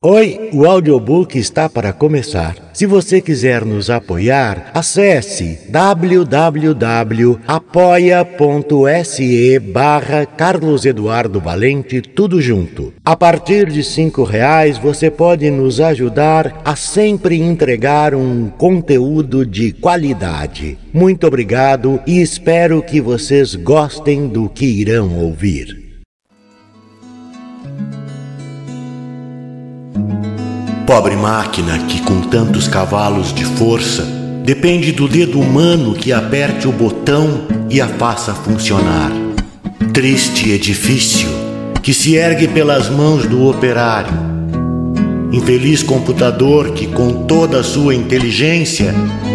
Oi, o audiobook está para começar. Se você quiser nos apoiar, acesse www.apoia.se barra Carlos Eduardo Valente, tudo junto. A partir de cinco reais você pode nos ajudar a sempre entregar um conteúdo de qualidade. Muito obrigado e espero que vocês gostem do que irão ouvir. Pobre máquina que, com tantos cavalos de força, depende do dedo humano que aperte o botão e a faça funcionar. Triste edifício que se ergue pelas mãos do operário. Infeliz computador que, com toda a sua inteligência,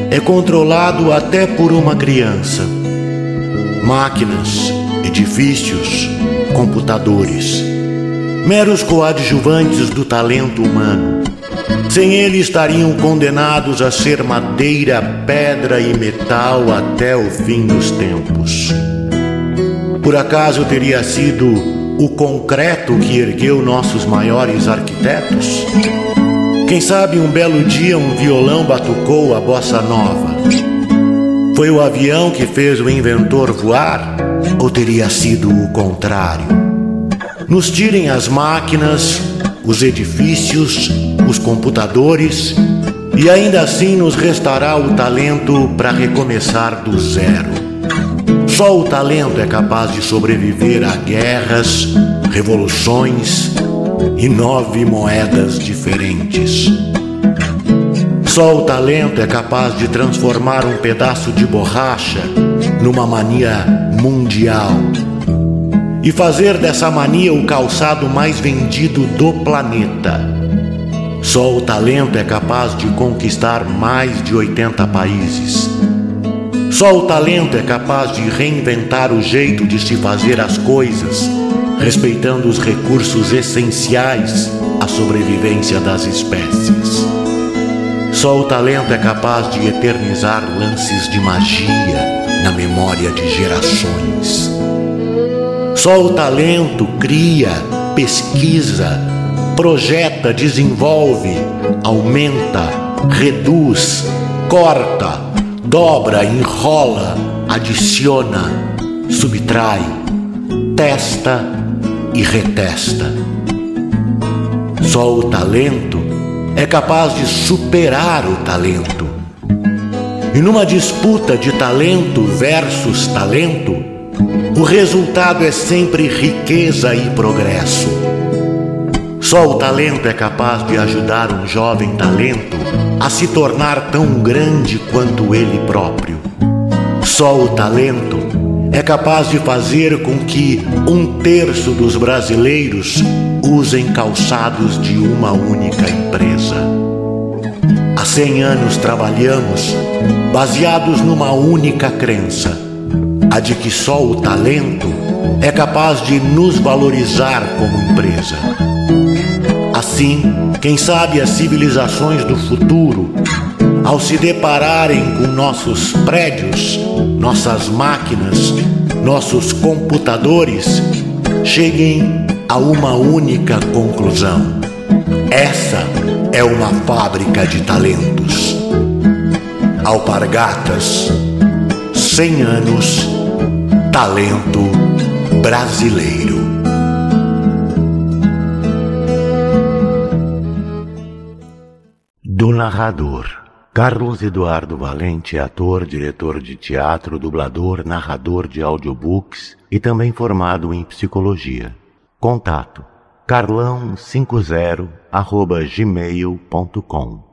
é controlado até por uma criança. Máquinas, edifícios, computadores meros coadjuvantes do talento humano. Sem ele estariam condenados a ser madeira, pedra e metal até o fim dos tempos. Por acaso teria sido o concreto que ergueu nossos maiores arquitetos? Quem sabe um belo dia um violão batucou a bossa nova? Foi o avião que fez o inventor voar? Ou teria sido o contrário? Nos tirem as máquinas, os edifícios, os computadores e ainda assim nos restará o talento para recomeçar do zero. Só o talento é capaz de sobreviver a guerras, revoluções e nove moedas diferentes. Só o talento é capaz de transformar um pedaço de borracha numa mania mundial e fazer dessa mania o calçado mais vendido do planeta. Só o talento é capaz de conquistar mais de 80 países. Só o talento é capaz de reinventar o jeito de se fazer as coisas, respeitando os recursos essenciais à sobrevivência das espécies. Só o talento é capaz de eternizar lances de magia na memória de gerações. Só o talento cria, pesquisa, projeta, desenvolve, aumenta, reduz, corta, dobra, enrola, adiciona, subtrai, testa e retesta. Só o talento é capaz de superar o talento. E numa disputa de talento versus talento, o resultado é sempre riqueza e progresso. Só o talento é capaz de ajudar um jovem talento a se tornar tão grande quanto ele próprio. Só o talento é capaz de fazer com que um terço dos brasileiros usem calçados de uma única empresa. Há cem anos trabalhamos baseados numa única crença, a de que só o talento é capaz de nos valorizar como empresa. Assim, quem sabe as civilizações do futuro, ao se depararem com nossos prédios, nossas máquinas, nossos computadores, cheguem a uma única conclusão: essa é uma fábrica de talentos. Alpargatas, 100 anos, talento brasileiro. do narrador. Carlos Eduardo Valente ator, diretor de teatro, dublador, narrador de audiobooks e também formado em psicologia. Contato carlão50 arroba gmail.com